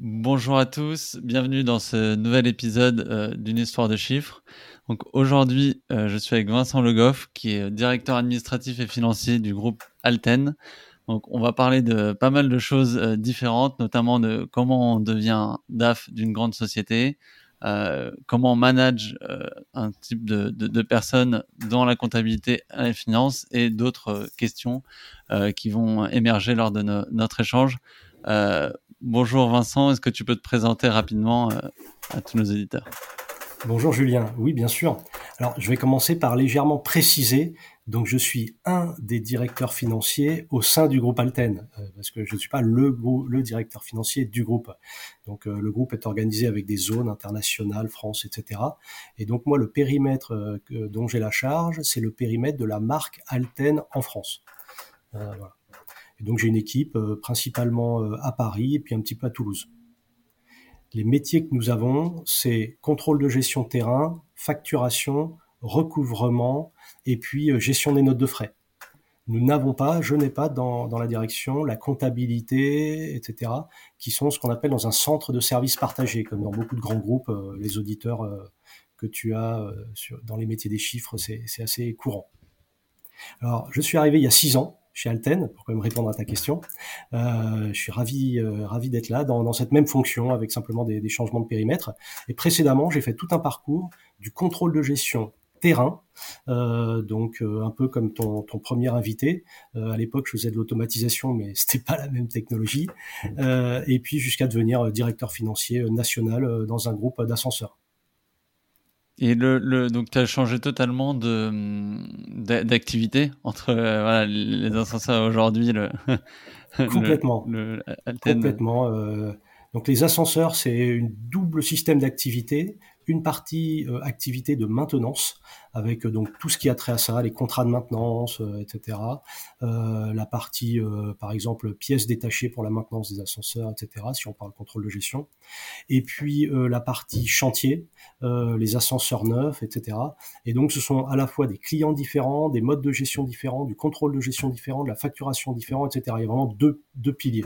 Bonjour à tous, bienvenue dans ce nouvel épisode euh, d'une histoire de chiffres. Donc aujourd'hui, euh, je suis avec Vincent Le Goff, qui est directeur administratif et financier du groupe Alten. Donc on va parler de pas mal de choses euh, différentes, notamment de comment on devient DAF d'une grande société, comment on manage un type de, de, de, personnes dans la comptabilité et la finance et d'autres questions qui vont émerger lors de notre échange. Bonjour Vincent, est-ce que tu peux te présenter rapidement euh, à tous nos éditeurs? Bonjour Julien, oui bien sûr. Alors je vais commencer par légèrement préciser. Donc je suis un des directeurs financiers au sein du groupe Alten, euh, parce que je ne suis pas le, directeur financier du groupe. Donc euh, le groupe est organisé avec des zones internationales, France, etc. Et donc moi le périmètre dont j'ai la charge, c'est le périmètre de la marque Alten en France. voilà. Donc j'ai une équipe euh, principalement euh, à Paris et puis un petit peu à Toulouse. Les métiers que nous avons, c'est contrôle de gestion terrain, facturation, recouvrement et puis euh, gestion des notes de frais. Nous n'avons pas, je n'ai pas dans, dans, la direction la comptabilité, etc., qui sont ce qu'on appelle dans un centre de services partagés, comme dans beaucoup de grands groupes, les auditeurs que tu as sur, dans les métiers des chiffres, c'est assez courant. Alors, je suis arrivé il y a six ans chez Alten, pour quand même répondre à ta question. Euh, je suis ravi, euh, ravi d'être là dans, dans, cette même fonction avec simplement des, des, changements de périmètre. Et précédemment, j'ai fait tout un parcours du contrôle de gestion terrain, euh, donc euh, un peu comme ton, ton premier invité. Euh, à l'époque, je faisais de l'automatisation, mais c'était pas la même technologie. et puis jusqu'à devenir directeur financier national dans un groupe d'ascenseurs. Et le, le donc tu as changé totalement de d'activité entre euh, voilà, les ascenseurs aujourd'hui le complètement. le, complètement euh, donc les ascenseurs c'est une double système d'activité une partie euh, activité de maintenance avec euh, donc tout ce qui a trait à ça, les contrats de maintenance, euh, etc. la partie, par exemple, pièces détachées pour la maintenance des ascenseurs, etc. Si on parle contrôle de gestion. Et puis la partie chantier, les ascenseurs neufs, etc. Et donc ce sont à la fois des clients différents, des modes de gestion différents, du contrôle de gestion différent, de la facturation différente, etc. Il y a vraiment deux, deux piliers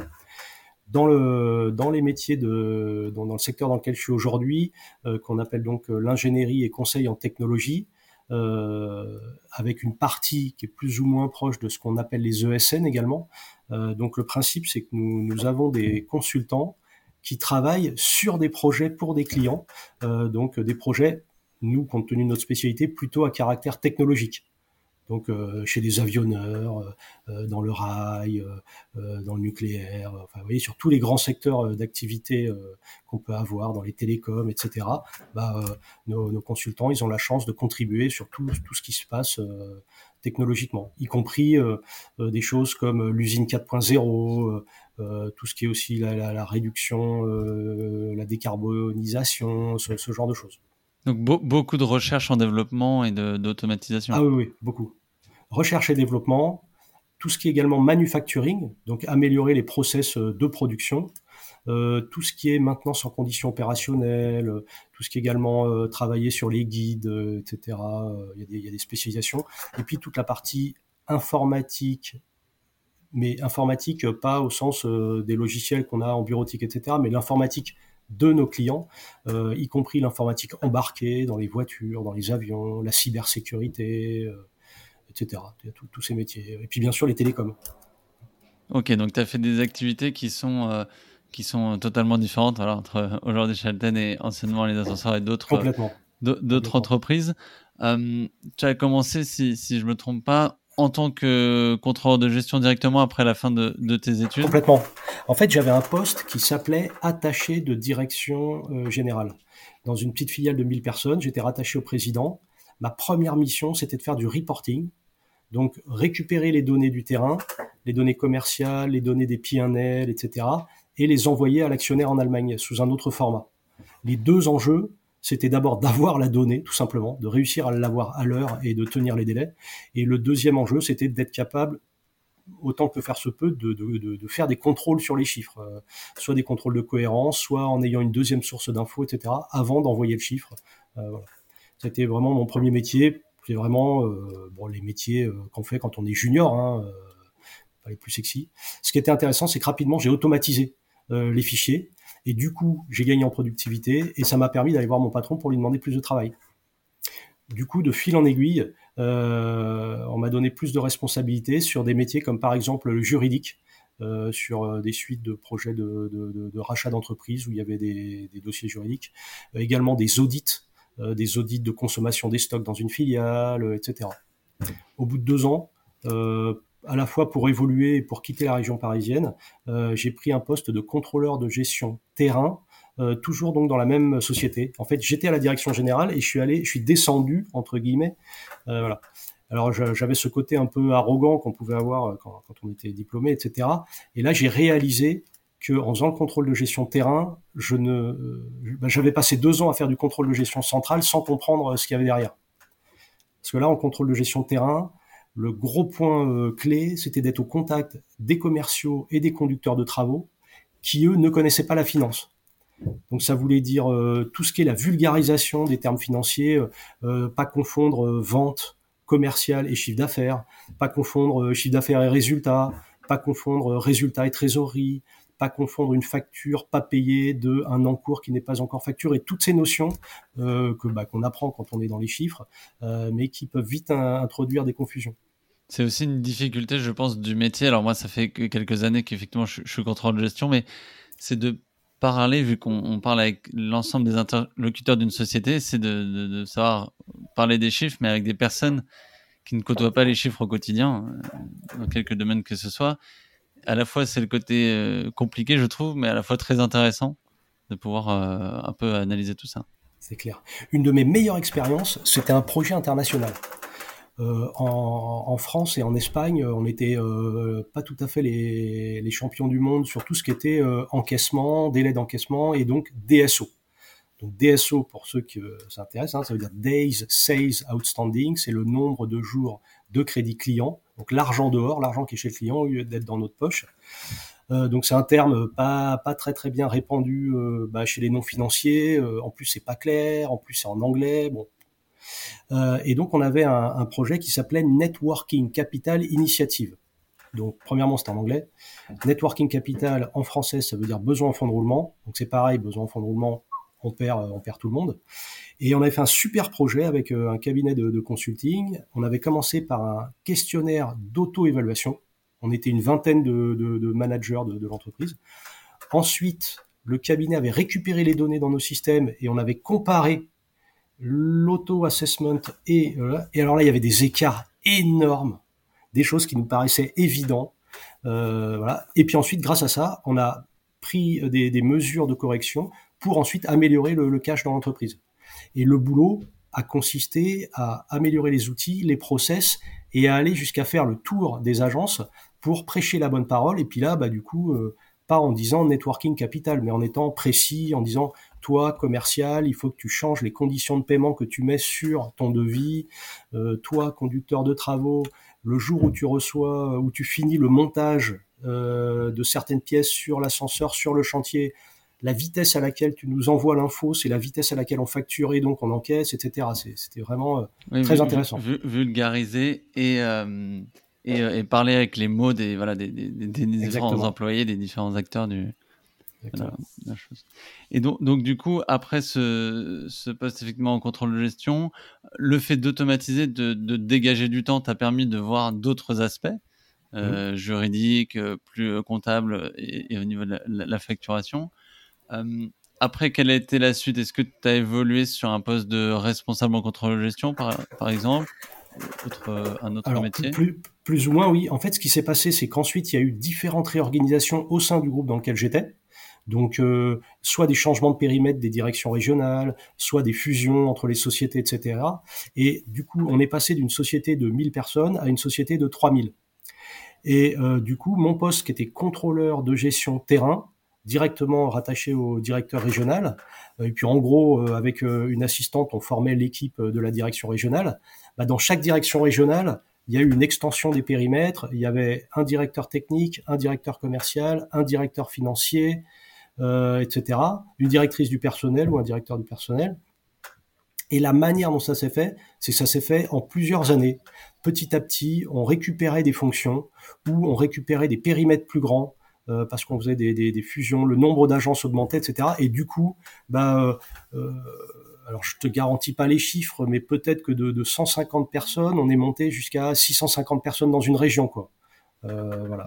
dans le les métiers de dans, le secteur dans lequel je suis aujourd'hui, euh, qu'on appelle donc euh, l'ingénierie et conseil en technologie, euh, avec une partie qui est plus ou moins proche de ce qu'on appelle les ESN également. Donc le principe, c'est que nous, nous avons des consultants qui travaillent sur des projets pour des clients, donc des projets, nous, compte tenu de notre spécialité, plutôt à caractère technologique donc euh, chez des avionneurs, euh, euh, dans le rail, dans le nucléaire, enfin, vous voyez, sur tous les grands secteurs d'activité qu'on peut avoir, dans les télécoms, etc. Bah, nos, nos, consultants, ils ont la chance de contribuer sur tout, tout ce qui se passe technologiquement, y compris des choses comme l'usine 4.0, tout ce qui est aussi la, la, la réduction, la décarbonisation, ce, ce genre de choses. Donc beaucoup de recherche en développement et d'automatisation. Ah oui, oui, beaucoup. Recherche et développement, tout ce qui est également manufacturing, donc améliorer les process euh, de production, euh, tout ce qui est maintenance en conditions opérationnelles, euh, tout ce qui est également travailler sur les guides, etc. Il y, a des, spécialisations. Et puis toute la partie informatique, mais informatique pas au sens des logiciels qu'on a en bureautique, etc., mais l'informatique de nos clients, y compris l'informatique embarquée dans les voitures, dans les avions, la cybersécurité, etc. Tous ces métiers. Et puis bien sûr les télécoms. Ok, donc tu as fait des activités qui sont, euh, qui sont totalement différentes voilà, entre aujourd'hui Shelton et anciennement les ascenseurs et d'autres d'autres entreprises. Euh, tu as commencé, si, si je me trompe pas, en tant que contrôleur de gestion directement après la fin de, de tes études Complètement. En fait, j'avais un poste qui s'appelait attaché de direction euh, générale. Dans une petite filiale de 1000 personnes, j'étais rattaché au président. Ma première mission, c'était de faire du reporting. Donc, récupérer les données du terrain, les données commerciales, les données des PNL, etc., et les envoyer à l'actionnaire en Allemagne sous un autre format. Les deux enjeux, c'était d'abord d'avoir la donnée, tout simplement, de réussir à l'avoir à l'heure et de tenir les délais. Et le deuxième enjeu, c'était d'être capable, autant que faire se peut, de, de, faire des contrôles sur les chiffres, euh, soit des contrôles de cohérence, soit en ayant une deuxième source d'infos, etc., avant d'envoyer le chiffre. Euh, voilà. C'était vraiment mon premier métier. C'est vraiment euh, bon, les métiers euh, qu'on fait quand on est junior, hein, pas les plus sexy. Ce qui était intéressant, c'est que rapidement, j'ai automatisé les fichiers Et du coup, j'ai gagné en productivité et ça m'a permis d'aller voir mon patron pour lui demander plus de travail. Du coup, de fil en aiguille, euh, on m'a donné plus de responsabilités sur des métiers comme par exemple le juridique, euh, sur euh, des suites de projets de, rachat d'entreprise où il y avait des, dossiers juridiques, également des audits, des audits de consommation des stocks dans une filiale, etc. Au bout de deux ans, à la fois pour évoluer et pour quitter la région parisienne, j'ai pris un poste de contrôleur de gestion terrain euh, toujours donc dans la même société. En fait, j'étais à la direction générale et je suis allé, je suis descendu entre guillemets. Euh, voilà. Alors j'avais ce côté un peu arrogant qu'on pouvait avoir euh, quand, on était diplômé, etc. Et là, j'ai réalisé que en faisant le contrôle de gestion terrain, je ne, ben, j'avais passé deux ans à faire du contrôle de gestion centrale sans comprendre ce qu'il y avait derrière. Parce que là, en contrôle de gestion terrain, le gros point clé, c'était d'être au contact des commerciaux et des conducteurs de travaux qui, eux, ne connaissaient pas la finance. Donc ça voulait dire euh, tout ce qui est la vulgarisation des termes financiers, euh, euh, pas confondre vente commerciale et chiffre d'affaires, pas confondre chiffre d'affaires et résultat, pas confondre résultat et trésorerie, pas confondre une facture pas payée de un encours qui n'est pas encore facturé. Toutes ces notions que bah, qu'on apprend quand on est dans les chiffres, mais qui peuvent vite introduire des confusions. C'est aussi une difficulté, je pense, du métier. Alors moi, ça fait quelques années qu'effectivement, je, je suis contrôle de gestion, mais c'est de parler, vu qu'on parle avec l'ensemble des interlocuteurs d'une société, c'est de, savoir parler des chiffres, mais avec des personnes qui ne côtoient pas les chiffres au quotidien, euh, dans quelques domaines que ce soit. À la fois, c'est le côté euh, compliqué, je trouve, mais à la fois très intéressant de pouvoir euh, un peu analyser tout ça. C'est clair. Une de mes meilleures expériences, c'était un projet international. Euh, en, France et en Espagne, on n'était pas tout à fait les, champions du monde sur tout ce qui était encaissement, délai d'encaissement et donc DSO. Donc DSO, pour ceux qui s'intéressent, hein, ça veut dire Days Sales Outstanding, c'est le nombre de jours de crédit client, donc l'argent dehors, l'argent qui est chez le client au lieu d'être dans notre poche. donc c'est un terme pas pas très bien répandu bah, chez les non financiers. en plus c'est pas clair, en plus c'est en anglais. Bon, euh, et donc on avait un, projet qui s'appelait Networking Capital Initiative. Donc, premièrement, c'est en anglais. Networking Capital, en français, ça veut dire besoin en fonds de roulement. Donc, c'est pareil, besoin en fonds de roulement, on perd, on perd tout le monde. Et on avait fait un super projet avec euh, un cabinet de, consulting. On avait commencé par un questionnaire d'auto-évaluation. On était une vingtaine de, managers de, l'entreprise. Ensuite, le cabinet avait récupéré les données dans nos systèmes et on avait comparé l'auto-assessment et, euh, et alors là, il y avait des écarts énormes, des choses qui nous paraissaient évidentes. Euh. Et puis ensuite, grâce à ça, on a pris des mesures de correction pour ensuite améliorer le, le cash dans l'entreprise. Et le boulot a consisté à améliorer les outils, les process et à aller jusqu'à faire le tour des agences pour prêcher la bonne parole. Et puis là, bah, du coup, euh, pas en disant networking capital, mais en étant précis, en disant toi, commercial, il faut que tu changes les conditions de paiement que tu mets sur ton devis. Euh, toi, conducteur de travaux, le jour où tu reçois, où tu finis le montage euh, de certaines pièces sur l'ascenseur, sur le chantier, la vitesse à laquelle tu nous envoies l'info, c'est la vitesse à laquelle on facture et donc on encaisse, etc. C'était vraiment euh, très intéressant. Vulgariser et, et, parler avec les mots des, voilà, des, différents employés, des différents acteurs du, et donc, donc, du coup, après ce, ce, poste effectivement en contrôle de gestion, le fait d'automatiser, de, de, dégager du temps, t'a permis de voir d'autres aspects euh, juridiques, euh, plus euh, comptables et, au niveau de la, facturation. Après, quelle a été la suite? Est-ce que tu as évolué sur un poste de responsable en contrôle de gestion, par, par exemple? Autre, un autre métier? plus, plus, ou moins, oui. En fait, ce qui s'est passé, c'est qu'ensuite, il y a eu différentes réorganisations au sein du groupe dans lequel j'étais. Donc, euh, soit des changements de périmètre des directions régionales, soit des fusions entre les sociétés, etc. Et du coup, on est passé d'une société de 1000 personnes à une société de 3000. Et euh, du coup, mon poste qui était contrôleur de gestion terrain, directement rattaché au directeur régional, euh, et puis en gros, avec une assistante, on formait l'équipe de la direction régionale. Bah, dans chaque direction régionale, il y a eu une extension des périmètres. Il y avait un directeur technique, un directeur commercial, un directeur financier, euh, etc. Une directrice du personnel ou un directeur du personnel. Et la manière dont ça s'est fait, c'est que ça s'est fait en plusieurs années. Petit à petit, on récupérait des fonctions ou on récupérait des périmètres plus grands parce qu'on faisait des, des, fusions, le nombre d'agences augmentait, etc. Et du coup, bah, alors je te garantis pas les chiffres, mais peut-être que de, de 150 personnes, on est monté jusqu'à 650 personnes dans une région, quoi. Euh, voilà,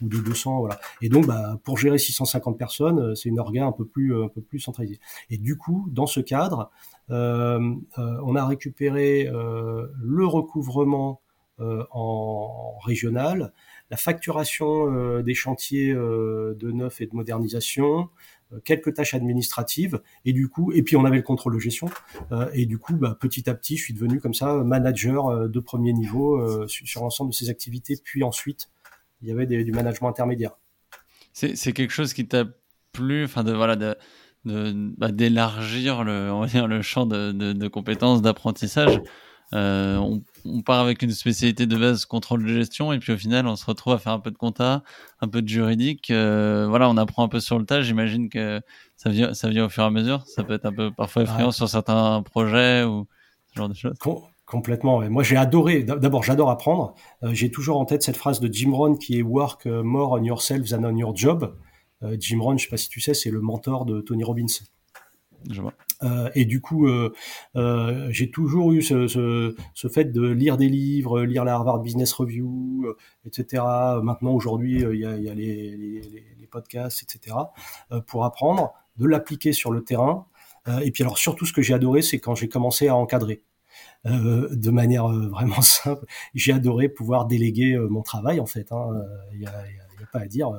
ou de 200, voilà. Et donc, bah, pour gérer 650 personnes, euh, c'est une orga un peu plus, euh, un peu plus centralisée. Et du coup, dans ce cadre, euh, on a récupéré le recouvrement en régional, la facturation des chantiers de neuf et de modernisation, euh, quelques tâches administratives. Et du coup et puis on avait le contrôle de gestion. Euh, et du coup bah, petit à petit je suis devenu comme ça manager euh, de premier niveau sur, l'ensemble de ces activités. Puis ensuite il y avait du management intermédiaire. C'est quelque chose qui t'a plu enfin de voilà de bah, d'élargir le on va dire le champ de, de, de compétences d'apprentissage? Euh, on, on, part avec une spécialité de base contrôle de gestion et puis au final on se retrouve à faire un peu de compta, un peu de juridique. Euh, voilà, on apprend un peu sur le tas. J'imagine que ça vient, ça vient au fur et à mesure. Ça peut être un peu parfois effrayant sur certains projets ou ce genre de choses. complètement. Moi, j'ai adoré. D'abord, j'adore apprendre. Euh, j'ai toujours en tête cette phrase de Jim Rohn qui est "Work more on yourself than on your job". Jim Rohn, je sais pas si tu sais, c'est le mentor de Tony Robbins. Je vois. Euh, et du coup, euh, euh, j'ai toujours eu ce, ce, ce, fait de lire des livres, lire la Harvard Business Review, euh, etc. Maintenant, aujourd'hui, il y a, y a les, les, les, podcasts, etc. pour apprendre, de l'appliquer sur le terrain. et puis alors, surtout, ce que j'ai adoré, c'est quand j'ai commencé à encadrer. Euh, de manière vraiment simple. J'ai adoré pouvoir déléguer mon travail en fait. Il hein. n'y a, y a, pas à dire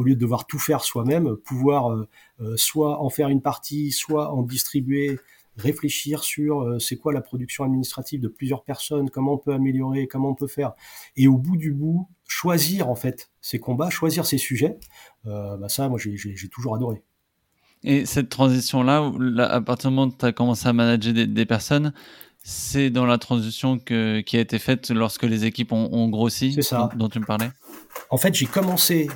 au lieu de devoir tout faire soi-même, pouvoir euh, euh, soit en faire une partie, soit en distribuer, réfléchir sur euh, c'est quoi la production administrative de plusieurs personnes, comment on peut améliorer, comment on peut faire, et au bout du bout, choisir en fait ces combats, choisir ces sujets, bah ça, moi j'ai toujours adoré. Et cette transition-là, à partir du moment où tu as commencé à manager des, personnes, c'est dans la transition que, qui a été faite lorsque les équipes ont, ont grossi, ça. Dont, dont tu me parlais? En fait, j'ai commencé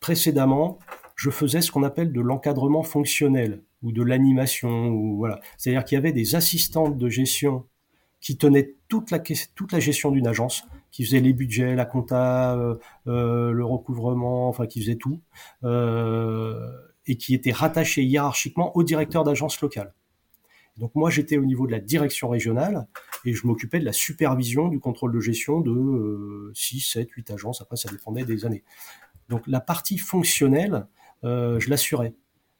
précédemment, je faisais ce qu'on appelle de l'encadrement fonctionnel ou de l'animation ou voilà. C'est-à-dire qu'il y avait des assistantes de gestion qui tenaient toute la gestion d'une agence, qui faisaient les budgets, la compta, euh, euh, le recouvrement, enfin qui faisaient tout, euh, et qui étaient rattachées hiérarchiquement au directeur d'agence locale. Donc moi j'étais au niveau de la direction régionale et je m'occupais de la supervision du contrôle de gestion de 6, 7, 8 agences, après ça dépendait des années. Donc la partie fonctionnelle, euh, je l'assurais.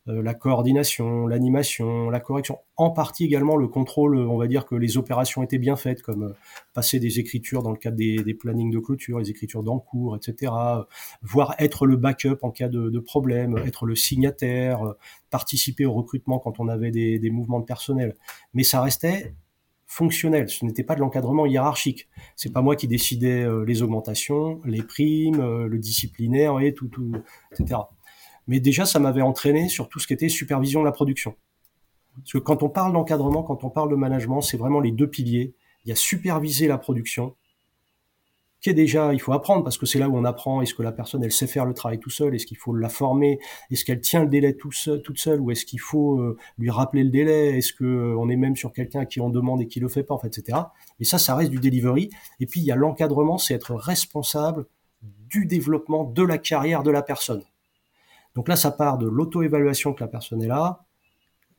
Euh, la coordination, l'animation, la correction, en partie également le contrôle, on va dire que les opérations étaient bien faites, comme euh, passer des écritures dans le cadre des, des plannings de clôture, les écritures d'encours, etc. Voire être le backup en cas de, de problème, être le signataire, participer au recrutement quand on avait des, des mouvements de personnel. Mais ça restait fonctionnel. Ce n'était pas de l'encadrement hiérarchique. C'est pas moi qui décidais euh, les augmentations, les primes, euh, le disciplinaire et tout, tout, etc. Mais déjà, ça m'avait entraîné sur tout ce qui était supervision de la production. Parce que quand on parle d'encadrement, quand on parle de management, c'est vraiment les deux piliers. Il y a superviser la production qui est déjà, il faut apprendre parce que c'est là où on apprend. Est-ce que la personne, elle sait faire le travail tout seul Est-ce qu'il faut la former Est-ce qu'elle tient le délai tout toute seule ou est-ce qu'il faut euh, lui rappeler le délai Est-ce que euh, on est même sur quelqu'un qui en demande et qui le fait pas, en fait, etc. Et ça, ça reste du delivery. Et puis il y a l'encadrement, c'est être responsable du développement de la carrière de la personne. Donc là, ça part de l'auto-évaluation que la personne est là,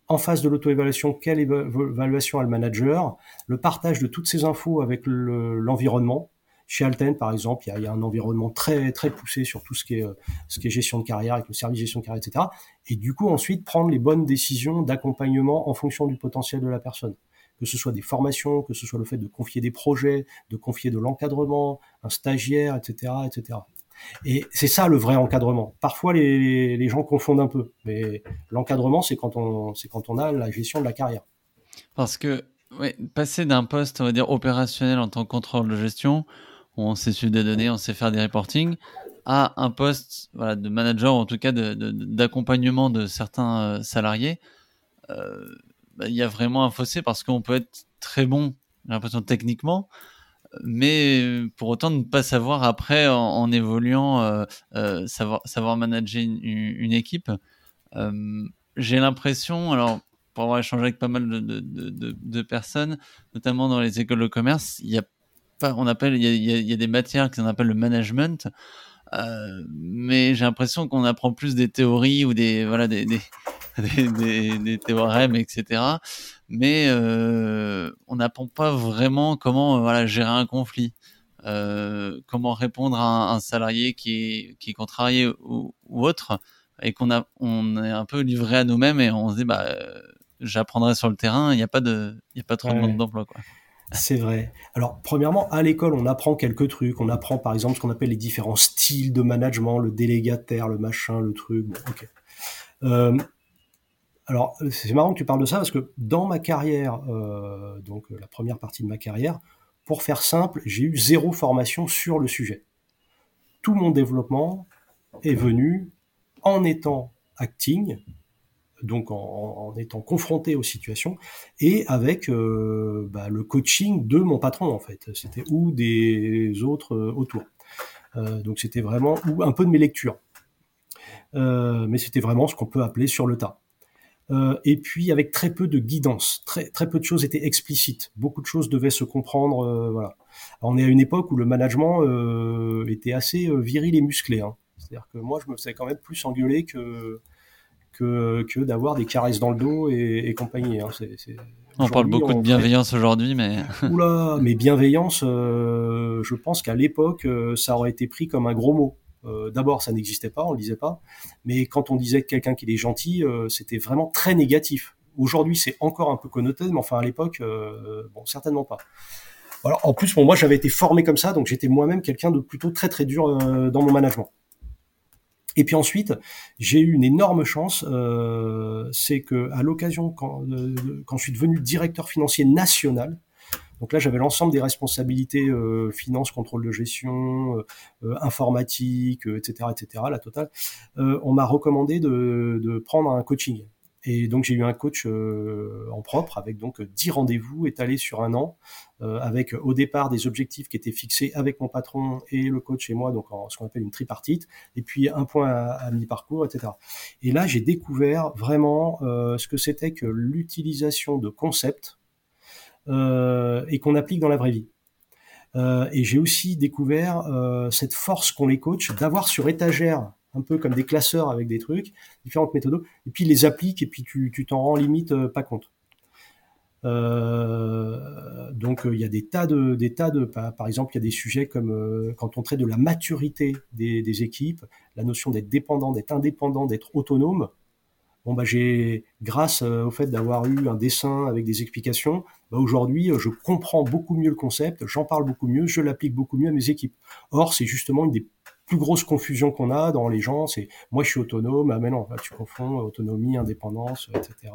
en face de l'auto-évaluation, quelle évaluation a le manager, le partage de toutes ces infos avec l'environnement, chez Alten, par exemple, il y, a, un environnement très très poussé sur tout ce qui est euh, gestion de carrière, avec le service gestion de carrière, etc. Et du coup, ensuite prendre les bonnes décisions d'accompagnement en fonction du potentiel de la personne que ce soit des formations, que ce soit le fait de confier des projets, de confier de l'encadrement, un stagiaire, etc., etc. Et c'est ça le vrai encadrement. Parfois, les, gens confondent un peu, mais l'encadrement, c'est quand on, c'est quand on a la gestion de la carrière. Parce que ouais, passer d'un poste, on va dire opérationnel en tant que contrôle de gestion, on sait suivre des données, on sait faire des reporting, à un poste de manager, ou en tout cas d'accompagnement de, de, certains euh, salariés, euh, bah, il y a vraiment un fossé parce qu'on peut être très bon, j'ai l'impression techniquement, mais pour autant ne pas savoir après en, évoluant euh, savoir manager une, équipe. J'ai l'impression alors pour avoir échangé avec pas mal de, de, personnes notamment dans les écoles de commerce il y a on appelle, il y a, il y a des matières qu'on appelle le management. Euh, mais j'ai l'impression qu'on apprend plus des théories ou des voilà des des, des, des, théorèmes, etc. Mais euh, on n'apprend pas vraiment comment euh, voilà gérer un conflit, euh, comment répondre à un, salarié qui est qui est contrarié ou, ou autre, et qu'on a on est un peu livré à nous-mêmes et on se dit bah j'apprendrai sur le terrain, il n'y a pas de il y a pas trop de monde d'emploi quoi. C'est vrai. Alors, premièrement, à l'école, on apprend quelques trucs. On apprend, par exemple, ce qu'on appelle les différents styles de management, le délégataire, le machin, le truc. Bon, ok. Euh, alors, c'est marrant que tu parles de ça parce que dans ma carrière, euh, donc la première partie de ma carrière, pour faire simple, j'ai eu zéro formation sur le sujet. Tout mon développement est venu en étant acting, donc en, étant confronté aux situations et avec euh, bah, le coaching de mon patron en fait. C'était ou des autres euh, autour. Euh, donc c'était vraiment ou un peu de mes lectures, mais c'était vraiment ce qu'on peut appeler sur le tas. et puis avec très peu de guidance, très très peu de choses étaient explicites. Beaucoup de choses devaient se comprendre. voilà. on est à une époque où le management était assez viril et musclé. Hein. C'est-à-dire que moi, je me faisais quand même plus engueuler que que, d'avoir des caresses dans le dos et, compagnie. Hein. On parle beaucoup de bienveillance aujourd'hui, mais. Oula, mais bienveillance, euh, je pense qu'à l'époque, euh, ça aurait été pris comme un gros mot. Euh, d'abord, ça n'existait pas, on le disait pas. Mais quand on disait que quelqu'un qui est gentil, c'était vraiment très négatif. Aujourd'hui, c'est encore un peu connoté, mais enfin à l'époque, bon, certainement pas. Alors, en plus, moi, j'avais été formé comme ça, donc j'étais moi-même quelqu'un de plutôt très très dur dans mon management. Et puis ensuite, j'ai eu une énorme chance, euh, c'est que à l'occasion, quand, quand je suis devenu directeur financier national, donc là, j'avais l'ensemble des responsabilités euh, finance, contrôle de gestion, euh, euh informatique, etc., etc., la totale. Euh, on m'a recommandé de, de, prendre un coaching. Et donc j'ai eu un coach euh, en propre avec donc 10 rendez-vous étalés sur un an, euh, avec au départ des objectifs qui étaient fixés avec mon patron et le coach et moi, donc en ce qu'on appelle une tripartite, et puis un point à, mi-parcours, etc. Et là j'ai découvert vraiment euh, ce que c'était que l'utilisation de concepts et qu'on applique dans la vraie vie. et j'ai aussi découvert cette force qu'ont les coachs d'avoir sur étagère un peu comme des classeurs avec des trucs, différentes méthodes, et puis les appliques et puis tu t'en rends limite euh, pas compte. Euh, donc il y a des tas de, des tas de, par, exemple, il y a des sujets comme euh, quand on traite de la maturité des, équipes, la notion d'être dépendant, d'être indépendant, d'être autonome. Bon bah j'ai, grâce au fait d'avoir eu un dessin avec des explications, bah, aujourd'hui je comprends beaucoup mieux le concept, j'en parle beaucoup mieux, je l'applique beaucoup mieux à mes équipes. Or c'est justement une des plus grosse confusion qu'on a dans les gens, c'est moi je suis autonome, ah mais non, tu confonds autonomie, indépendance, etc.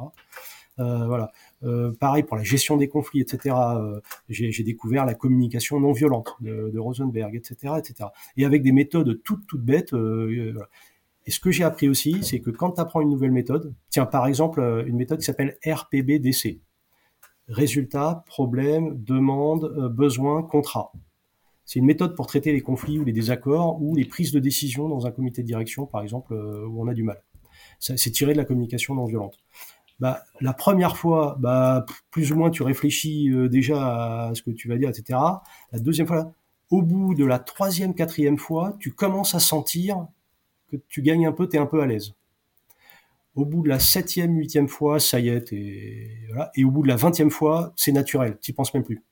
Euh, voilà. Euh, pareil pour la gestion des conflits, etc. Euh, j'ai découvert la communication non violente de, Rosenberg, etc., etc. Et avec des méthodes toutes toutes bêtes. Voilà. Et ce que j'ai appris aussi, c'est que quand tu apprends une nouvelle méthode, tiens par exemple une méthode qui s'appelle RPBDC, résultat, problème, demande, besoin, contrat. C'est une méthode pour traiter les conflits ou les désaccords ou les prises de décision dans un comité de direction, par exemple, euh, où on a du mal. C'est tiré de la communication non violente. Bah, la première fois, bah, plus ou moins, tu réfléchis euh, déjà à ce que tu vas dire, etc. La deuxième fois, au bout de la troisième, quatrième fois, tu commences à sentir que tu gagnes un peu, tu es un peu à l'aise. Au bout de la septième, huitième fois, ça y est, et, voilà. et au bout de la vingtième fois, c'est naturel, tu penses même plus.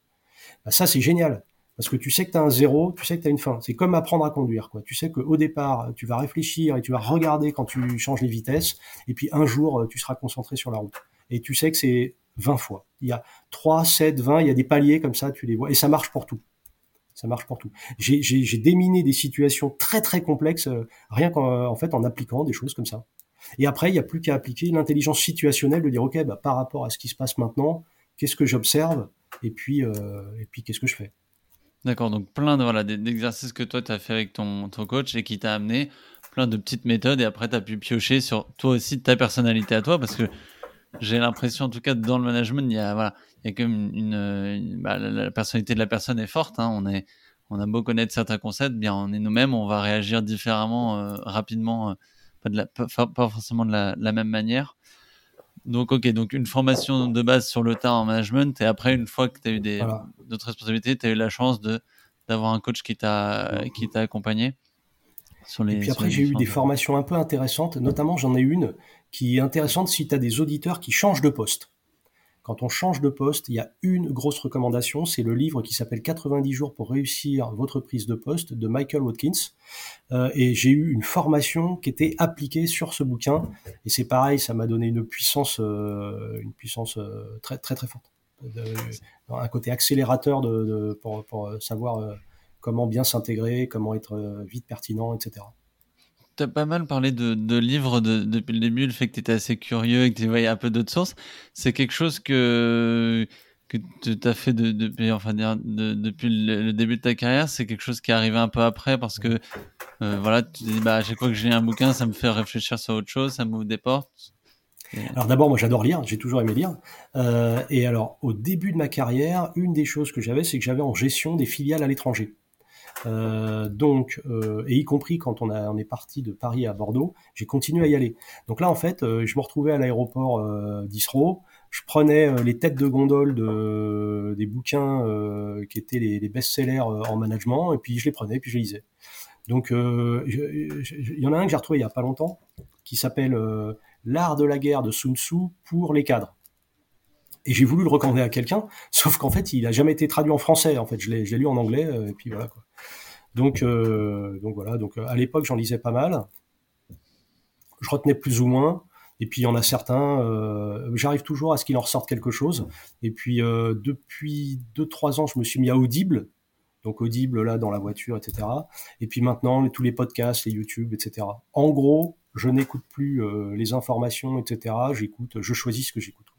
Bah, ça, c'est génial. Parce que tu sais que tu as un zéro, tu sais que tu as une fin. C'est comme apprendre à conduire. Quoi. Tu sais qu'au départ, tu vas réfléchir et tu vas regarder quand tu changes les vitesses. Et puis un jour, tu seras concentré sur la route. Et tu sais que c'est 20 fois. Il y a 3, 7, 20, il y a des paliers comme ça, tu les vois. Et ça marche pour tout. Ça marche pour tout. J'ai déminé des situations très très complexes, euh, rien qu'en en fait en appliquant des choses comme ça. Et après, il n'y a plus qu'à appliquer l'intelligence situationnelle de dire, OK, bah, par rapport à ce qui se passe maintenant, qu'est-ce que j'observe? Euh, et puis qu'est-ce que je fais? D'accord, donc plein de voilà d'exercices que toi tu as fait avec ton, coach et qui t'a amené plein de petites méthodes et après tu as pu piocher sur toi aussi ta personnalité à toi parce que j'ai l'impression en tout cas dans le management il y a voilà il y a comme une, bah, la, personnalité de la personne est forte hein, on est on a beau connaître certains concepts bien on est nous-mêmes on va réagir différemment euh, rapidement euh, pas de la pas, pas forcément de la même manière donc, ok, donc une formation de base sur le tas en management, et après, une fois que tu as eu des, d'autres responsabilités, tu as eu la chance de, d'avoir un coach qui t'a, qui t'a accompagné. Sur les, et puis après, j'ai eu des formations un peu intéressantes. Notamment, j'en ai une qui est intéressante si tu as des auditeurs qui changent de poste. Quand on change de poste, il y a une grosse recommandation, c'est le livre qui s'appelle 90 jours pour réussir votre prise de poste de Michael Watkins. Euh, et j'ai eu une formation qui était appliquée sur ce bouquin. Et c'est pareil, ça m'a donné une puissance, euh, une puissance euh, très très très forte, un côté accélérateur de, pour, pour, savoir comment bien s'intégrer, comment être vite pertinent, etc tu as pas mal parlé de, livres depuis le début, le fait que tu étais assez curieux et que tu voyais un peu d'autres sources. C'est quelque chose que, que tu as fait de, depuis, le, début de ta carrière. C'est quelque chose qui est arrivé un peu après parce que euh, voilà, tu dis, bah, à chaque fois que j'ai un bouquin, ça me fait réfléchir sur autre chose, ça m'ouvre des portes. Alors d'abord, moi j'adore lire, j'ai toujours aimé lire. Euh, et alors au début de ma carrière, une des choses que j'avais, c'est que j'avais en gestion des filiales à l'étranger. Euh, donc, euh, et y compris quand on, a, on est parti de Paris à Bordeaux, j'ai continué à y aller. Donc là, en fait, euh, je me retrouvais à l'aéroport euh, d'Israël, je prenais euh, les têtes de gondole de, des bouquins qui étaient les, best-sellers en management, et puis je les prenais, puis je les lisais. Donc, il y en a un que j'ai retrouvé il y a pas longtemps, qui s'appelle L'art de la guerre de Sun Tzu pour les cadres. Et j'ai voulu le recommander à quelqu'un, sauf qu'en fait, il a jamais été traduit en français. En fait, je l'ai lu en anglais, et puis voilà quoi. Donc, euh, donc voilà. Donc à l'époque, j'en lisais pas mal. Je retenais plus ou moins. Et puis il y en a certains, euh, j'arrive toujours à ce qu'il en ressorte quelque chose. Et puis euh, depuis 2-3 ans, je me suis mis à Audible, donc Audible là dans la voiture, etc. Et puis maintenant, tous les podcasts, les YouTube, etc. En gros, je n'écoute plus les informations, etc. J'écoute, je choisis ce que j'écoute.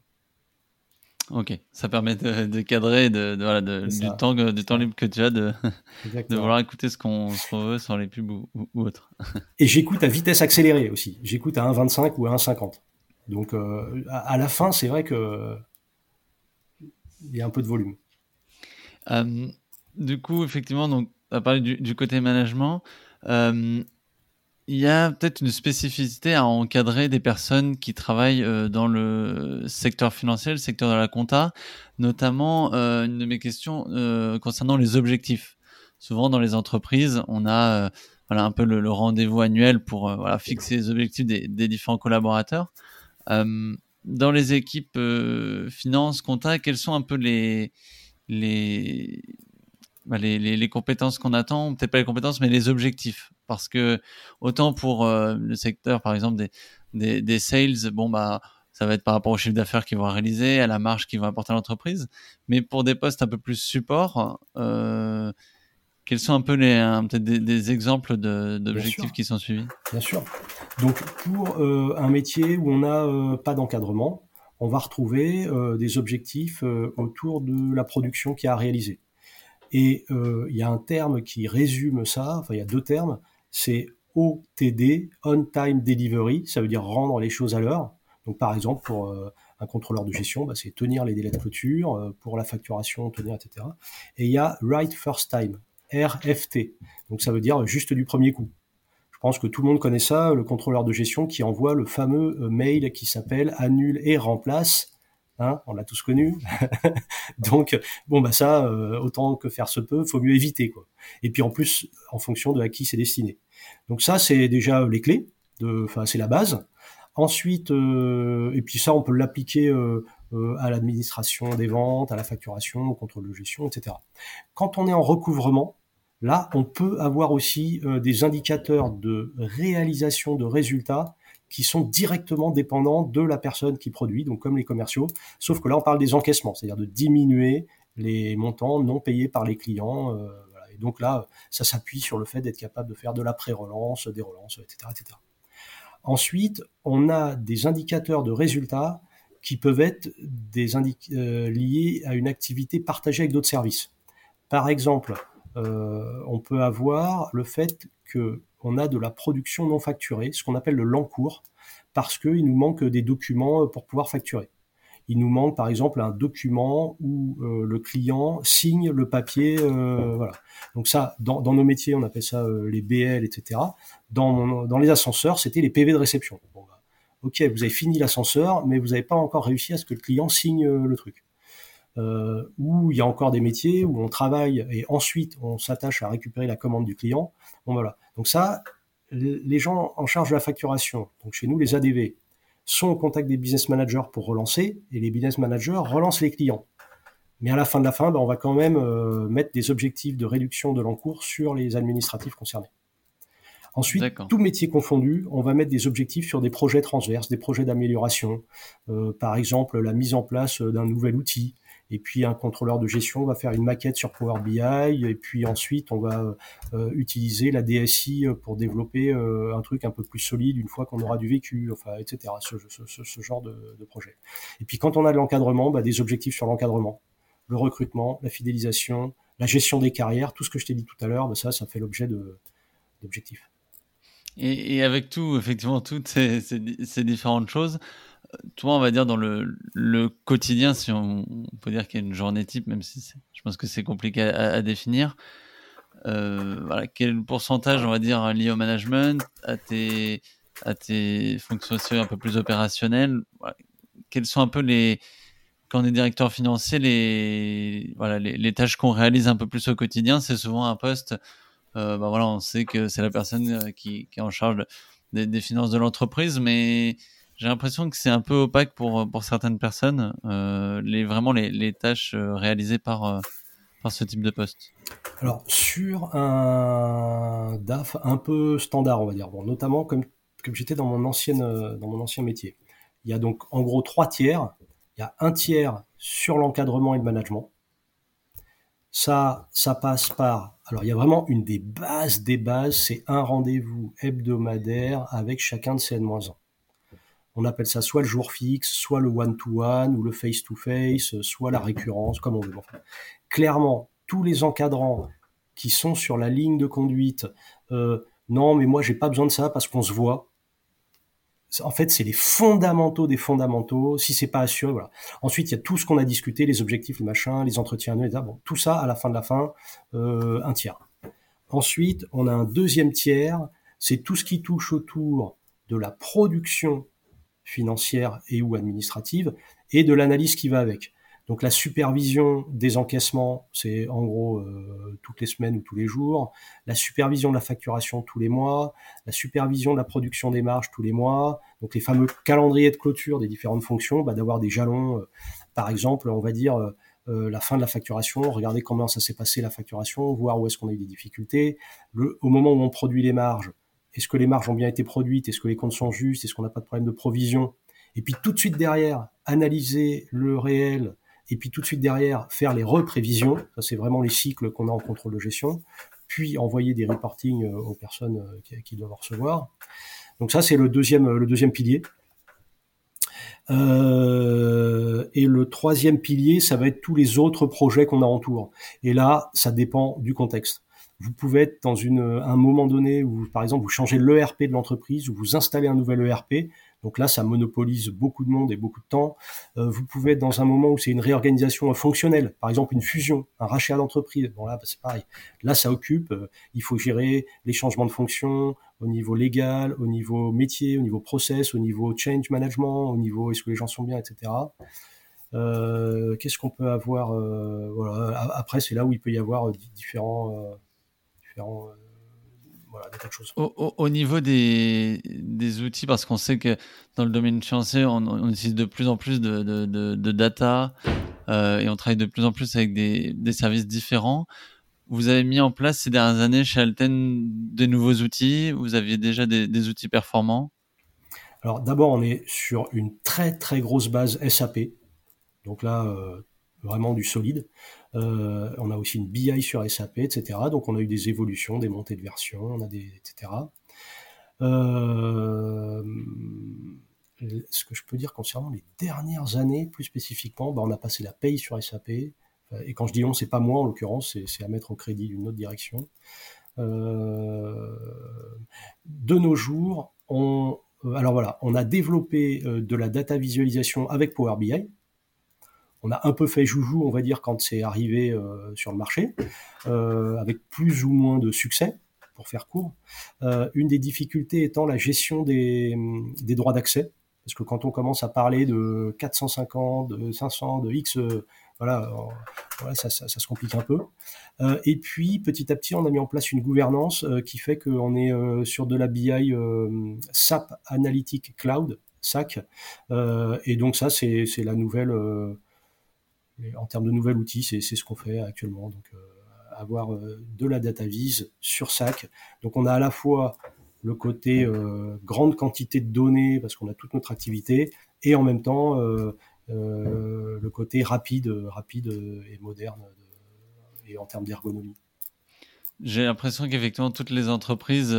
Ok, ça permet de, cadrer de, voilà, du, temps, du temps libre que tu as de, de vouloir écouter ce qu'on veut sans les pubs ou, ou, autre. Et j'écoute à vitesse accélérée aussi. J'écoute à 1,25 ou à 1,50. Donc euh, à, la fin, c'est vrai que il y a un peu de volume. Euh, du coup, effectivement, donc, à parler du, du côté management. Euh, il y a peut-être une spécificité à encadrer des personnes qui travaillent euh, dans le secteur financier, le secteur de la compta, notamment euh, une de mes questions euh, concernant les objectifs. Souvent dans les entreprises, on a voilà un peu le, rendez-vous annuel pour fixer les objectifs des, des différents collaborateurs. dans les équipes finance, compta, quels sont un peu les les bah, les, les, les, compétences qu'on attend, peut-être pas les compétences, mais les objectifs. Parce que autant pour euh, le secteur, par exemple, des, des, des, sales, bon, bah, ça va être par rapport au chiffre d'affaires qu'ils vont réaliser, à la marge qu'ils vont apporter à l'entreprise. Mais pour des postes un peu plus support, euh, quels sont un peu les, peut-être des, des, exemples d'objectifs qui sont suivis? Bien sûr. Donc, pour euh, un métier où on n'a pas d'encadrement, on va retrouver euh, des objectifs autour de la production qui a réalisé. Et euh, il y a un terme qui résume ça, enfin il y a deux termes, c'est OTD, On Time Delivery, ça veut dire rendre les choses à l'heure. Donc par exemple pour euh, un contrôleur de gestion, bah, c'est tenir les délais de clôture, euh, pour la facturation, tenir, etc. Et il y a Right First Time, RFT, donc ça veut dire juste du premier coup. Je pense que tout le monde connaît ça, le contrôleur de gestion qui envoie le fameux mail qui s'appelle annule et remplace Hein, on l'a tous connu. Donc bon bah ça, euh, autant que faire se peut, faut mieux éviter quoi. Et puis en plus, en fonction de à qui c'est destiné. Donc ça c'est déjà les clés. Enfin c'est la base. Ensuite, euh, et puis ça on peut l'appliquer euh, à l'administration des ventes, à la facturation, au contrôle de gestion, etc. Quand on est en recouvrement, là on peut avoir aussi des indicateurs de réalisation de résultats qui sont directement dépendants de la personne qui produit, donc comme les commerciaux. Sauf que là, on parle des encaissements, c'est-à-dire de diminuer les montants non payés par les clients. Euh, Et donc là, ça s'appuie sur le fait d'être capable de faire de la pré-relance, des relances, etc., etc. Ensuite, on a des indicateurs de résultats qui peuvent être des euh, liés à une activité partagée avec d'autres services. Par exemple, euh, on peut avoir le fait que on a de la production non facturée, ce qu'on appelle le l'encours, parce qu'il nous manque des documents pour pouvoir facturer. Il nous manque par exemple un document où euh, le client signe le papier, euh, voilà. Donc ça, dans, nos métiers, on appelle ça euh, les BL, etc. Dans, les ascenseurs, c'était les PV de réception. Bah, ok, vous avez fini l'ascenseur, mais vous n'avez pas encore réussi à ce que le client signe le truc. Euh, où il y a encore des métiers où on travaille et ensuite on s'attache à récupérer la commande du client. Bon voilà. Donc ça, les gens en charge de la facturation, donc chez nous les ADV, sont au contact des business managers pour relancer, et les business managers relancent les clients. Mais à la fin de la fin, ben, on va quand même euh, mettre des objectifs de réduction de l'encours sur les administratifs concernés. Ensuite, tout métier confondu, on va mettre des objectifs sur des projets transverses, des projets d'amélioration. Euh, par exemple, la mise en place d'un nouvel outil, et puis un contrôleur de gestion va faire une maquette sur Power BI, et puis ensuite on va euh, utiliser la DSI pour développer euh, un truc un peu plus solide une fois qu'on aura du vécu, enfin, etc. Ce, genre de, projet. Et puis quand on a de l'encadrement, bah, des objectifs sur l'encadrement, le recrutement, la fidélisation, la gestion des carrières, tout ce que je t'ai dit tout à l'heure, bah, ça, ça fait l'objet d'objectifs. Et, avec tout, effectivement, toutes ces différentes choses, toi, on va dire dans le, quotidien, si on, peut dire qu'il y a une journée type, même si je pense que c'est compliqué à, définir. Euh, voilà, quel pourcentage, on va dire, lié au management, à tes, à tes fonctions un peu plus opérationnelles Quelles sont un peu les, quand on est directeur financier, les, voilà, les, tâches qu'on réalise un peu plus au quotidien C'est souvent un poste, euh, bah voilà, on sait que c'est la personne euh, qui, est en charge des finances de l'entreprise, mais j'ai l'impression que c'est un peu opaque pour, pour certaines personnes, euh, les, vraiment les, tâches euh, réalisées par, euh, par ce type de poste. Alors, sur un DAF un peu standard, on va dire, bon, notamment comme, comme j'étais dans, mon ancienne, dans mon ancien métier, il y a donc en gros trois tiers. Il y a un tiers sur l'encadrement et le management. Ça, ça passe par. Alors, il y a vraiment une des bases des bases, c'est un rendez-vous hebdomadaire avec chacun de ces N-1. On appelle ça soit le jour fixe, soit le one-to-one ou le face-to-face, soit la récurrence, comme on veut. clairement, tous les encadrants qui sont sur la ligne de conduite, euh, non, mais moi j'ai pas besoin de ça parce qu'on se voit. En fait, c'est les fondamentaux des fondamentaux. Si c'est pas assuré, voilà. Ensuite, il y a tout ce qu'on a discuté, les objectifs, le machin, les entretiens annuels, bon, tout ça à la fin de la fin, euh, un tiers. Ensuite, on a un deuxième tiers, c'est tout ce qui touche autour de la production financière et ou administrative, et de l'analyse qui va avec. Donc la supervision des encaissements, c'est en gros euh, toutes les semaines ou tous les jours, la supervision de la facturation tous les mois, la supervision de la production des marges tous les mois, donc les fameux calendriers de clôture des différentes fonctions, bah, d'avoir des jalons, euh, par exemple, on va dire euh, la fin de la facturation, regarder comment ça s'est passé la facturation, voir où est-ce qu'on a eu des difficultés, au moment où on produit les marges, est-ce que les marges ont bien été produites Est-ce que les comptes sont justes Est-ce qu'on n'a pas de problème de provision? Et puis tout de suite derrière, analyser le réel et puis tout de suite derrière, faire les reprévisions. Ça, c'est vraiment les cycles qu'on a en contrôle de gestion. Puis envoyer des reportings euh, aux personnes euh, qui, doivent recevoir. Donc ça, c'est le deuxième, le deuxième pilier. Euh, et le troisième pilier, ça va être tous les autres projets qu'on a en tour. Et là, ça dépend du contexte vous pouvez être dans une, un moment donné où, par exemple, vous changez l'ERP de l'entreprise ou vous installez un nouvel ERP. Donc là, ça monopolise beaucoup de monde et beaucoup de temps. Euh, vous pouvez être dans un moment où c'est une réorganisation fonctionnelle, par exemple une fusion, un rachat d'entreprise. Bon là, bah, c'est pareil. Là, ça occupe. Euh, il faut gérer les changements de fonction au niveau légal, au niveau métier, au niveau process, au niveau change management, au niveau est-ce que les gens sont bien, etc. Euh, Qu'est-ce qu'on peut avoir voilà. Après, c'est là où il peut y avoir différents euh, au, niveau des, outils, parce qu'on sait que dans le domaine financier, on, utilise de plus en plus de, data euh, et on travaille de plus en plus avec des, services différents. Vous avez mis en place ces dernières années chez Alten des nouveaux outils? Vous aviez déjà des, outils performants? Alors d'abord, on est sur une très très grosse base SAP. Donc là, euh, vraiment du solide. Euh, on a aussi une BI sur SAP, etc. Donc on a eu des évolutions, des montées de version, on a des, etc. Euh, ce que je peux dire concernant les dernières années, plus spécifiquement, bah, on a passé la paye sur SAP. Et quand je dis on, c'est pas moi en l'occurrence, c'est à mettre au crédit d'une autre direction. Euh, de nos jours, on, alors voilà, on a développé de la data visualisation avec Power BI on a un peu fait joujou, on va dire, quand c'est arrivé euh, sur le marché, euh, avec plus ou moins de succès, pour faire court. Euh, une des difficultés étant la gestion des, droits d'accès, parce que quand on commence à parler de 450, de 500, de X voilà, ça, se complique un peu. et puis petit à petit, on a mis en place une gouvernance qui fait qu'on est sur de la BI SAP Analytic Cloud, SAC, et donc ça, c'est la nouvelle en termes de nouvel outil, c'est ce qu'on fait actuellement. Donc, avoir de la data vise sur SAC. Donc, on a à la fois le côté euh, grande quantité de données parce qu'on a toute notre activité et en même temps euh, euh, le côté rapide, rapide et moderne et en termes d'ergonomie. J'ai l'impression qu'effectivement toutes les entreprises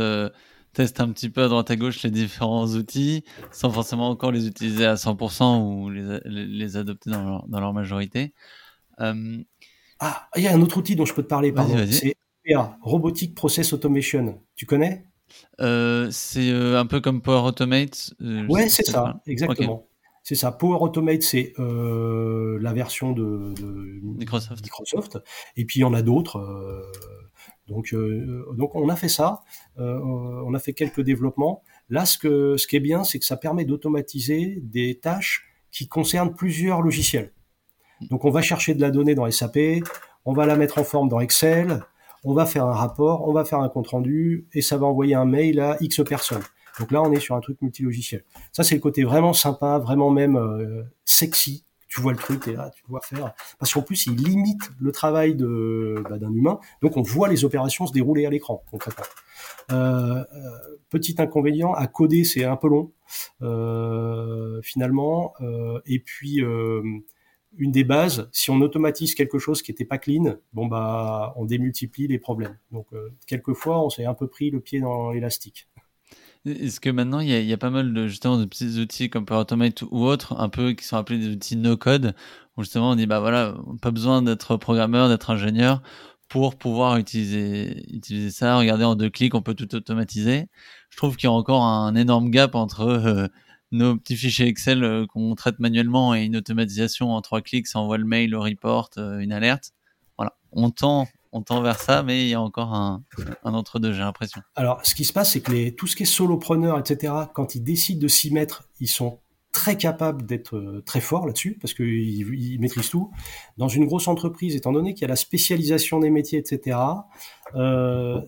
testent un petit peu à droite à gauche les différents outils sans forcément encore les utiliser à 100% ou les, les adopter dans leur, dans leur majorité. Ah, il y a un autre outil dont je peux te parler, pardon. C'est Robotic Process Automation. Tu connais? Euh, c'est euh, un peu comme Power Automate. Euh, ouais, c'est ça, exactement. C'est ça. Power Automate, c'est la version de, Microsoft. Microsoft. Et puis il y en a d'autres. Donc, donc on a fait ça. on a fait quelques développements. Là, ce, que, ce qui est bien, c'est que ça permet d'automatiser des tâches qui concernent plusieurs logiciels. Donc on va chercher de la donnée dans SAP, on va la mettre en forme dans Excel, on va faire un rapport, on va faire un compte rendu et ça va envoyer un mail à X personnes. Donc là, on est sur un truc multilogiciel. Ça, c'est le côté vraiment sympa, vraiment même euh, sexy. Tu vois le truc, et là, tu vois faire. Parce qu'en plus, il limite le travail de bah, d'un humain. Donc, on voit les opérations se dérouler à l'écran, concrètement. Euh, euh, petit inconvénient, à coder, c'est un peu long, finalement. et puis, une des bases, si on automatise quelque chose qui n'était pas clean, bon bah on démultiplie les problèmes. Donc euh, quelquefois on s'est un peu pris le pied dans l'élastique. Est-ce que maintenant il y, a, pas mal de justement de petits outils comme Power Automate ou autres, un peu qui sont appelés des outils no code, où justement on dit bah voilà, pas besoin d'être programmeur, d'être ingénieur pour pouvoir utiliser utiliser ça. Regardez en deux clics, on peut tout automatiser. Je trouve qu'il y a encore un énorme gap entre euh, nos petits fichiers Excel euh, qu'on traite manuellement et une automatisation en trois clics, ça envoie le mail, le report, euh, une alerte. Voilà, on tend, on tend vers ça, mais il y a encore un, un entre-deux, j'ai l'impression. Alors, ce qui se passe, c'est que les, tout ce qui est solopreneur, etc., quand ils décident de s'y mettre, ils sont très capables d'être euh, très forts là-dessus parce qu'ils ils maîtrisent tout. Dans une grosse entreprise, étant donné qu'il y a la spécialisation des métiers, etc., euh,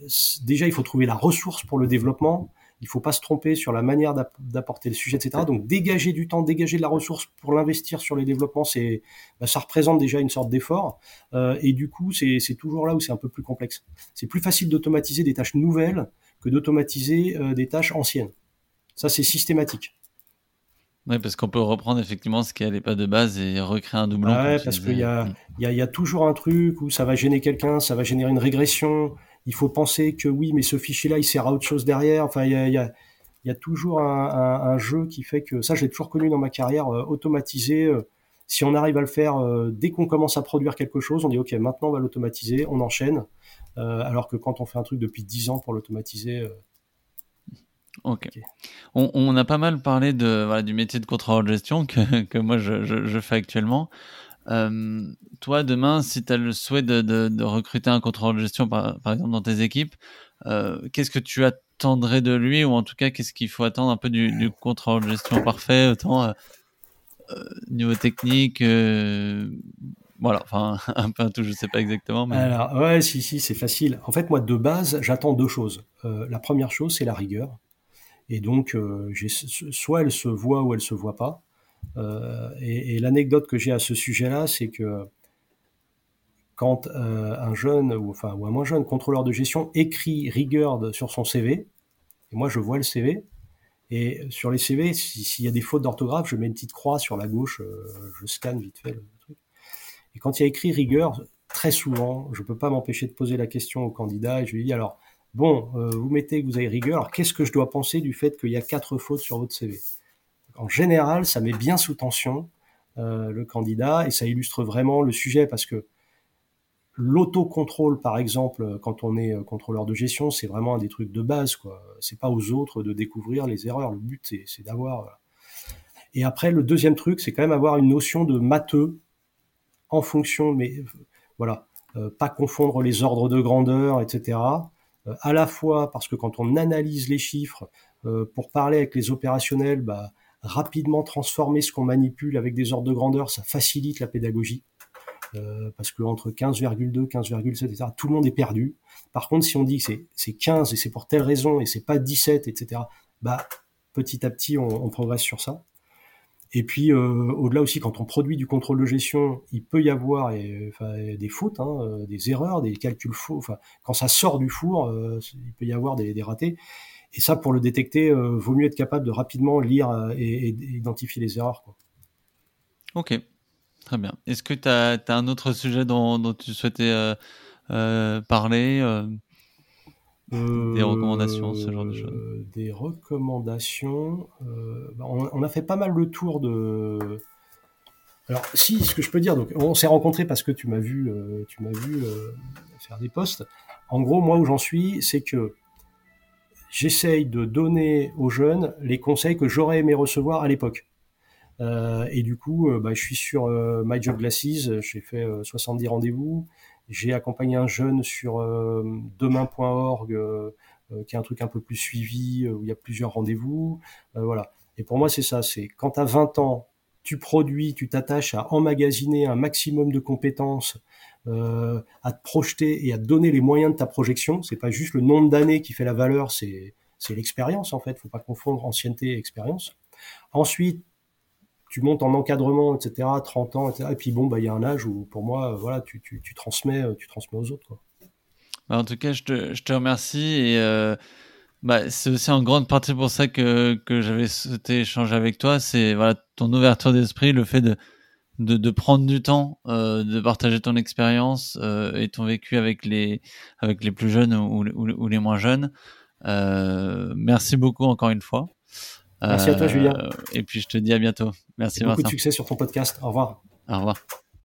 déjà il faut trouver la ressource pour le développement il faut pas se tromper sur la manière d'apporter le sujet, etc. Donc dégager du temps, dégager de la ressource pour l'investir sur les développements, c'est bah, ça représente déjà une sorte d'effort. Euh, et du coup, c'est toujours là où c'est un peu plus complexe. C'est plus facile d'automatiser des tâches nouvelles que d'automatiser euh, des tâches anciennes. Ça, c'est systématique. Oui, parce qu'on peut reprendre effectivement ce qui n'allait pas de base et recréer un doublon. Ouais, parce qu'il y a, y, y a toujours un truc où ça va gêner quelqu'un, ça va générer une régression, il faut penser que oui, mais ce fichier-là, il sert à autre chose derrière. Enfin, il y a, toujours un, jeu qui fait que ça, je l'ai toujours connu dans ma carrière, euh, automatisé. Euh, si on arrive à le faire euh, dès qu'on commence à produire quelque chose, on dit ok, maintenant on va l'automatiser, on enchaîne. alors que quand on fait un truc depuis 10 ans pour l'automatiser, Ok. On, a pas mal parlé de, du métier de contrôleur de gestion que, moi je, fais actuellement. Euh, toi, demain, si tu as le souhait de, recruter un contrôleur de gestion, par, exemple, dans tes équipes, euh, qu'est-ce que tu attendrais de lui ou en tout cas, qu'est-ce qu'il faut attendre un peu du, du contrôleur de gestion parfait, autant euh, niveau technique voilà, enfin, un peu un tout, je sais pas exactement. Mais... Alors, ouais, si, si, c'est facile. En fait, moi, de base, j'attends deux choses. la première chose, c'est la rigueur. Et donc, soit elle se voit ou elle se voit pas. Euh, et, l'anecdote que j'ai à ce sujet-là, c'est que quand euh, un jeune ou enfin ou un moins jeune contrôleur de gestion écrit rigueur sur son CV, et moi je vois le CV, et sur les CV, s'il y a des fautes d'orthographe, je mets une petite croix sur la gauche, euh, je scanne vite fait le truc. Et quand il y a écrit rigueur, très souvent, je peux pas m'empêcher de poser la question au candidat et je lui dis alors bon, vous mettez que vous avez rigueur, alors qu'est-ce que je dois penser du fait qu'il y a quatre fautes sur votre CV en général, ça met bien sous tension euh, le candidat et ça illustre vraiment le sujet parce que l'autocontrôle, par exemple, quand on est euh, contrôleur de gestion, c'est vraiment un des trucs de base. quoi. C'est pas aux autres de découvrir les erreurs. Le but, c'est d'avoir. Et après, le deuxième truc, c'est quand même avoir une notion de matheux en fonction, mais voilà, euh, pas confondre les ordres de grandeur, etc. à la fois parce que quand on analyse les chiffres, pour parler avec les opérationnels, bah, rapidement transformer ce qu'on manipule avec des ordres de grandeur, ça facilite la pédagogie. parce que entre 15,2, 15,7, etc., tout le monde est perdu. Par contre, si on dit que c'est 15 et c'est pour telle raison et c'est pas 17, etc., bah petit à petit on, on progresse sur ça. Et puis au-delà aussi, quand on produit du contrôle de gestion, il peut y avoir des fautes, hein, des erreurs, des calculs faux. Enfin, quand ça sort du four, il peut y avoir des, des ratés. Et ça, pour le détecter, euh, vaut mieux être capable de rapidement lire euh, et, identifier les erreurs. Quoi. Ok, très bien. Est-ce que tu as, un autre sujet dont, tu souhaitais euh, parler Des recommandations, ce genre de choses? Des recommandations. Bah, on, a fait pas mal le tour de. Alors, si, ce que je peux dire, donc, on s'est rencontrés parce que tu m'as vu, tu m'as vu faire des posts. En gros, moi, où j'en suis, c'est que j'essaye de donner aux jeunes les conseils que j'aurais aimé recevoir à l'époque. Euh, et du coup, euh, bah, je suis sur euh, My Job Glasses, j'ai fait 70 rendez-vous. J'ai accompagné un jeune sur demain.org, qui est un truc un peu plus suivi, où il y a plusieurs rendez-vous. voilà. Et pour moi, c'est ça, c'est quand tu as 20 ans, tu produis, tu t'attaches à emmagasiner un maximum de compétences, euh, à te projeter et à te donner les moyens de ta projection. C'est pas juste le nombre d'années qui fait la valeur, c'est l'expérience en fait. Faut pas confondre ancienneté et expérience. Ensuite, tu montes en encadrement, etc. 30 ans, etc. Et puis bon, bah il y a un âge où pour moi, voilà, tu, tu, tu transmets, tu transmets aux autres. Bah, en tout cas, je te, je te remercie et euh, bah, c'est aussi en grande partie pour ça que, que j'avais souhaité échanger avec toi. C'est voilà ton ouverture d'esprit, le fait de de, de prendre du temps, euh, de partager ton expérience euh, et ton vécu avec les avec les plus jeunes ou, ou, les moins jeunes. Euh, merci beaucoup encore une fois. Merci à toi, Julien. Et puis je te dis à bientôt. Merci. beaucoup de succès sur ton podcast. Au revoir. Au revoir.